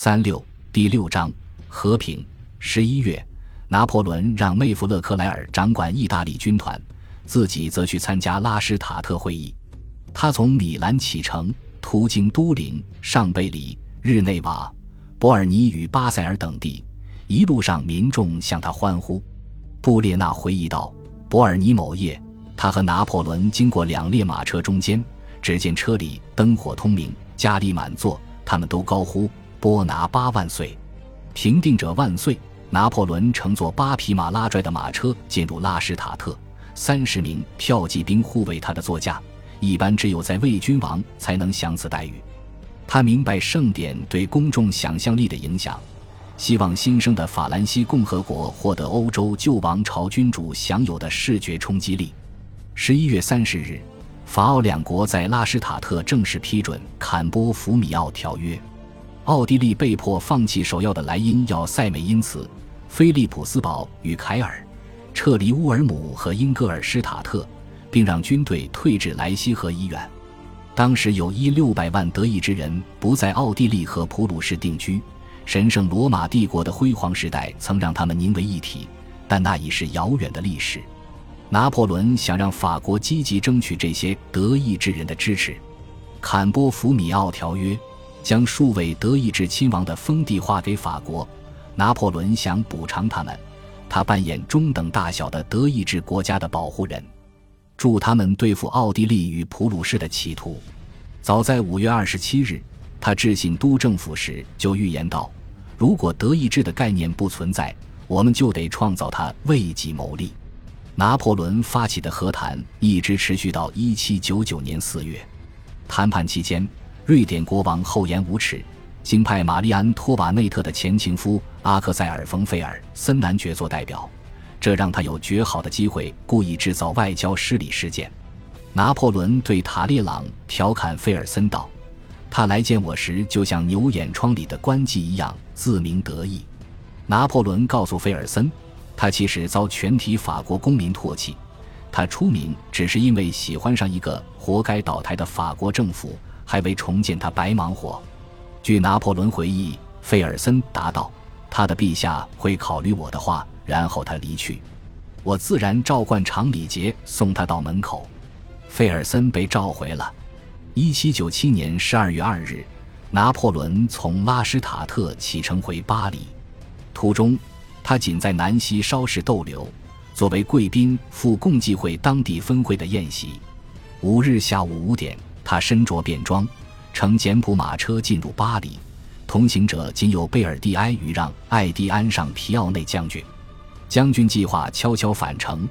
三六第六章和平。十一月，拿破仑让妹夫勒克莱尔掌管意大利军团，自己则去参加拉什塔特会议。他从米兰启程，途经都灵、上贝里、日内瓦、伯尔尼与巴塞尔等地，一路上民众向他欢呼。布列纳回忆道：“伯尔尼某夜，他和拿破仑经过两列马车中间，只见车里灯火通明，家里满座，他们都高呼‘波拿八万岁，平定者万岁’。”拿破仑乘坐八匹马拉拽的马车进入拉什塔特，三十名票骑兵护卫他的座驾。一般只有在位君王才能享此待遇。他明白盛典对公众想象力的影响，希望新生的法兰西共和国获得欧洲旧王朝君主享有的视觉冲击力。十一月三十日，法奥两国在拉什塔特正式批准《坎波福米奥条约》，奥地利被迫放弃首要的莱茵要塞美因此。菲利普斯堡与凯尔撤离乌尔姆和英格尔施塔特，并让军队退至莱西河以远。当时有一六百万德意志人不在奥地利和普鲁士定居。神圣罗马帝国的辉煌时代曾让他们凝为一体，但那已是遥远的历史。拿破仑想让法国积极争取这些德意志人的支持。坎波福米奥条约将数位德意志亲王的封地划给法国。拿破仑想补偿他们，他扮演中等大小的德意志国家的保护人，助他们对付奥地利与普鲁士的企图。早在五月二十七日，他致信都政府时就预言道：“如果德意志的概念不存在，我们就得创造它，为己谋利。”拿破仑发起的和谈一直持续到一七九九年四月。谈判期间，瑞典国王厚颜无耻。经派玛丽安托瓦内特的前情夫阿克塞尔冯费尔森男爵做代表，这让他有绝好的机会故意制造外交失礼事件。拿破仑对塔列朗调侃费尔森道：“他来见我时，就像牛眼窗里的官妓一样自鸣得意。”拿破仑告诉费尔森，他其实遭全体法国公民唾弃，他出名只是因为喜欢上一个活该倒台的法国政府，还为重建他白忙活。据拿破仑回忆，费尔森答道：“他的陛下会考虑我的话，然后他离去。我自然照惯常礼节送他到门口。”费尔森被召回了。一七九七年十二月二日，拿破仑从拉施塔特启程回巴黎，途中他仅在南溪稍事逗留，作为贵宾赴共济会当地分会的宴席。五日下午五点，他身着便装。乘简朴马车进入巴黎，同行者仅有贝尔蒂埃与让·艾蒂安上皮奥内将军。将军计划悄悄返程。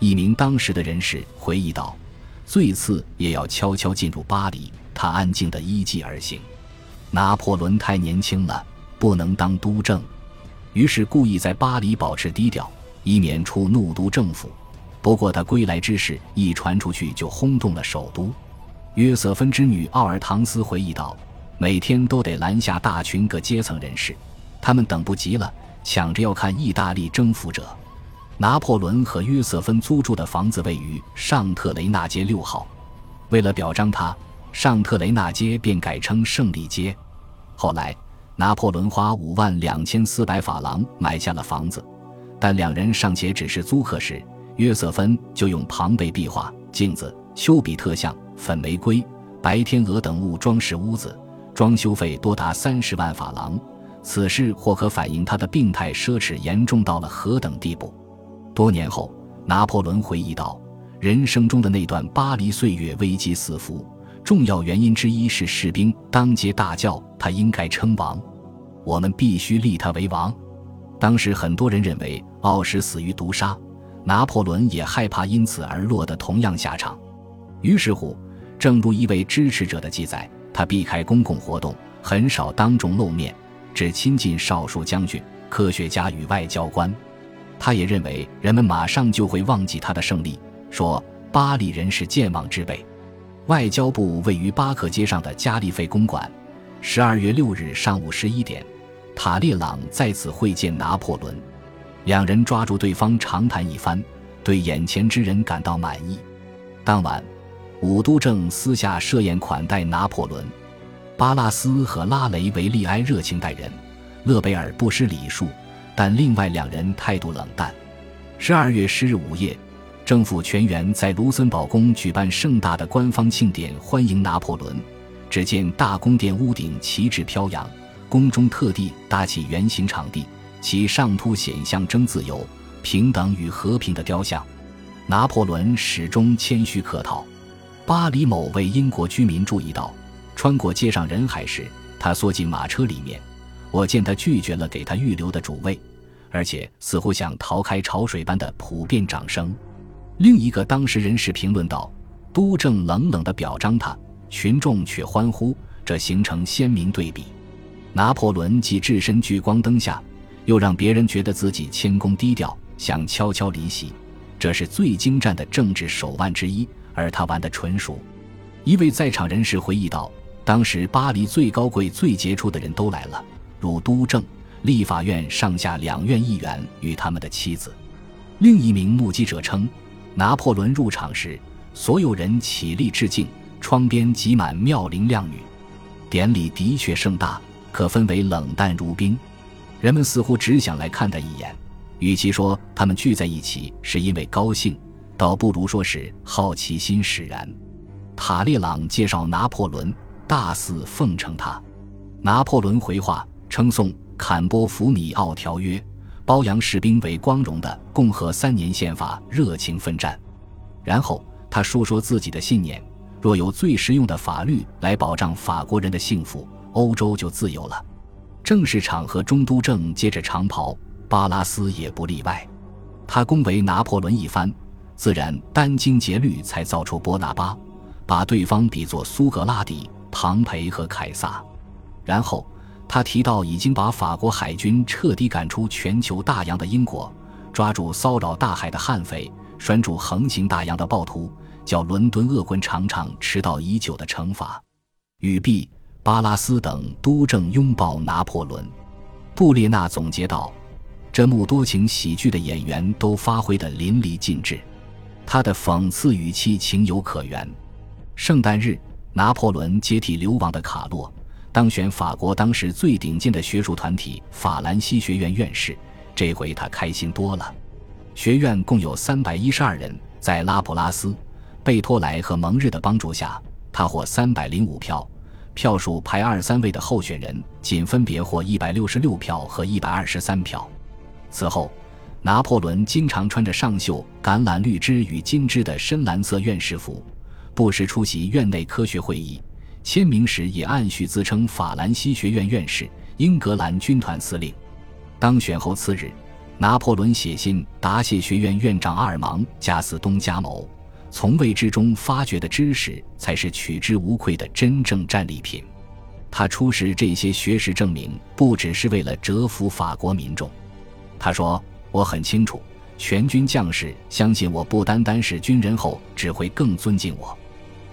一名当时的人士回忆道：“最次也要悄悄进入巴黎。”他安静地依计而行。拿破仑太年轻了，不能当督政，于是故意在巴黎保持低调，以免触怒都政府。不过他归来之事一传出去，就轰动了首都。约瑟芬之女奥尔唐斯回忆道：“每天都得拦下大群各阶层人士，他们等不及了，抢着要看意大利征服者。”拿破仑和约瑟芬租住的房子位于上特雷纳街六号。为了表彰他，上特雷纳街便改称胜利街。后来，拿破仑花五万两千四百法郎买下了房子，但两人尚且只是租客时，约瑟芬就用庞贝壁画、镜子、丘比特像。粉玫瑰、白天鹅等物装饰屋子，装修费多达三十万法郎。此事或可反映他的病态奢侈严重到了何等地步。多年后，拿破仑回忆道：“人生中的那段巴黎岁月危机四伏，重要原因之一是士兵当街大叫他应该称王，我们必须立他为王。”当时很多人认为奥什死于毒杀，拿破仑也害怕因此而落得同样下场。于是乎。正如一位支持者的记载，他避开公共活动，很少当众露面，只亲近少数将军、科学家与外交官。他也认为人们马上就会忘记他的胜利，说巴黎人是健忘之辈。外交部位于巴克街上的加利费公馆，十二月六日上午十一点，塔列朗在此会见拿破仑，两人抓住对方长谈一番，对眼前之人感到满意。当晚。武都正私下设宴款待拿破仑，巴拉斯和拉雷维利埃热情待人，勒贝尔不失礼数，但另外两人态度冷淡。十二月十日午夜，政府全员在卢森堡宫举办盛大的官方庆典，欢迎拿破仑。只见大宫殿屋顶旗帜飘扬，宫中特地搭起圆形场地，其上凸显象征自由、平等与和平的雕像。拿破仑始终谦虚客套。巴黎某位英国居民注意到，穿过街上人海时，他缩进马车里面。我见他拒绝了给他预留的主位。而且似乎想逃开潮水般的普遍掌声。另一个当时人士评论道：“都政冷冷地表彰他，群众却欢呼，这形成鲜明对比。拿破仑既置身聚光灯下，又让别人觉得自己谦恭低调，想悄悄离席，这是最精湛的政治手腕之一。而他玩得纯熟。”一位在场人士回忆道：“当时巴黎最高贵、最杰出的人都来了，如都政。”立法院上下两院议员与他们的妻子。另一名目击者称，拿破仑入场时，所有人起立致敬，窗边挤满妙龄靓女。典礼的确盛大，可分为冷淡如冰。人们似乎只想来看他一眼。与其说他们聚在一起是因为高兴，倒不如说是好奇心使然。塔列朗介绍拿破仑，大肆奉承他。拿破仑回话称颂。坎波弗米奥条约，褒扬士兵为光荣的共和三年宪法热情奋战。然后他述说自己的信念：若有最实用的法律来保障法国人的幸福，欧洲就自由了。正式场合中，都正接着长袍，巴拉斯也不例外。他恭维拿破仑一番，自然殚精竭虑才造出波拿巴，把对方比作苏格拉底、庞培和凯撒。然后。他提到已经把法国海军彻底赶出全球大洋的英国，抓住骚扰大海的悍匪，拴住横行大洋的暴徒，叫伦敦恶棍尝尝迟到已久的惩罚。语毕，巴拉斯等都正拥抱拿破仑。布列纳总结道：“这幕多情喜剧的演员都发挥得淋漓尽致，他的讽刺语气情有可原。”圣诞日，拿破仑接替流亡的卡洛。当选法国当时最顶尖的学术团体法兰西学院院士，这回他开心多了。学院共有三百一十二人，在拉普拉斯、贝托莱和蒙日的帮助下，他获三百零五票，票数排二三位的候选人仅分别获一百六十六票和一百二十三票。此后，拿破仑经常穿着上绣橄榄绿织与金织的深蓝色院士服，不时出席院内科学会议。签名时也按序自称法兰西学院院士、英格兰军团司令。当选后次日，拿破仑写信答谢学院院长阿尔芒加斯东加谋：“从未知中发掘的知识才是取之无愧的真正战利品。”他出示这些学识证明，不只是为了折服法国民众。他说：“我很清楚，全军将士相信我不单单是军人后，只会更尊敬我。”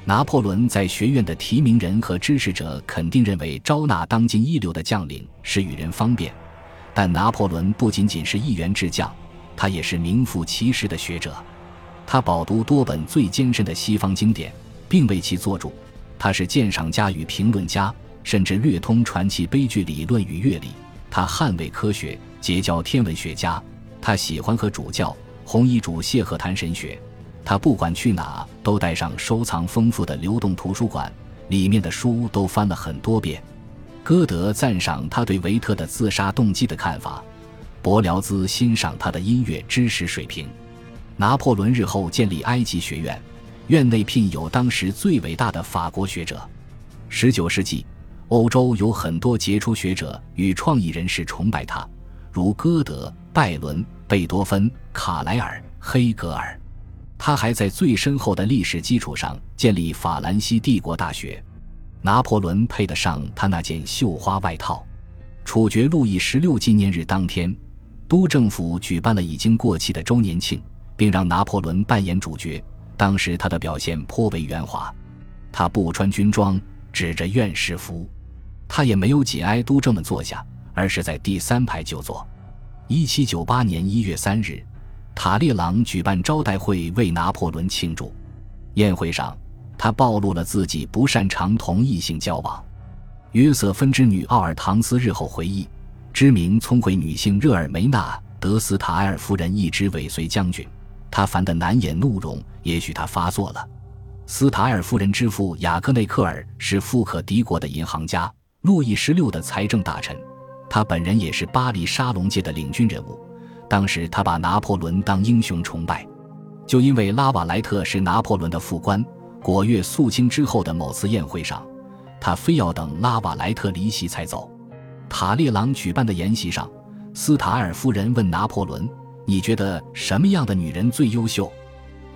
拿破仑在学院的提名人和支持者肯定认为招纳当今一流的将领是与人方便，但拿破仑不仅仅是一员智将，他也是名副其实的学者。他饱读多本最艰深的西方经典，并为其作注。他是鉴赏家与评论家，甚至略通传奇悲剧理论与乐理。他捍卫科学，结交天文学家。他喜欢和主教、红衣主谢赫谈神学。他不管去哪都带上收藏丰富的流动图书馆，里面的书都翻了很多遍。歌德赞赏他对维特的自杀动机的看法，伯辽兹欣赏他的音乐知识水平。拿破仑日后建立埃及学院，院内聘有当时最伟大的法国学者。十九世纪，欧洲有很多杰出学者与创意人士崇拜他，如歌德、拜伦、贝多芬、卡莱尔、黑格尔。他还在最深厚的历史基础上建立法兰西帝国大学。拿破仑配得上他那件绣花外套。处决路易十六纪念日当天，都政府举办了已经过气的周年庆，并让拿破仑扮演主角。当时他的表现颇为圆滑，他不穿军装，指着院士服，他也没有紧挨都政们坐下，而是在第三排就坐。一七九八年一月三日。塔列朗举办招待会为拿破仑庆祝。宴会上，他暴露了自己不擅长同异性交往。约瑟芬之女奥尔唐斯日后回忆，知名聪慧女性热尔梅纳·德斯塔埃尔夫人一直尾随将军，她烦得难掩怒容，也许她发作了。斯塔埃尔夫人之父雅克内克尔是富可敌国的银行家，路易十六的财政大臣，他本人也是巴黎沙龙界的领军人物。当时他把拿破仑当英雄崇拜，就因为拉瓦莱特是拿破仑的副官。果月肃清之后的某次宴会上。他非要等拉瓦莱特离席才走。塔列朗举办的宴席上，斯塔尔夫人问拿破仑：“你觉得什么样的女人最优秀？”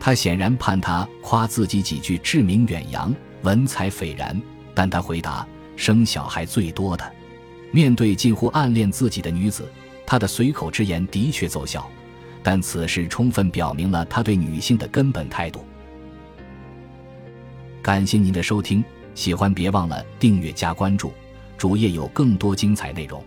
他显然盼他夸自己几句志名远扬、文采斐然，但他回答：“生小孩最多的。”面对近乎暗恋自己的女子，他的随口之言的确奏效，但此事充分表明了他对女性的根本态度。感谢您的收听。喜欢别忘了订阅加关注，主页有更多精彩内容。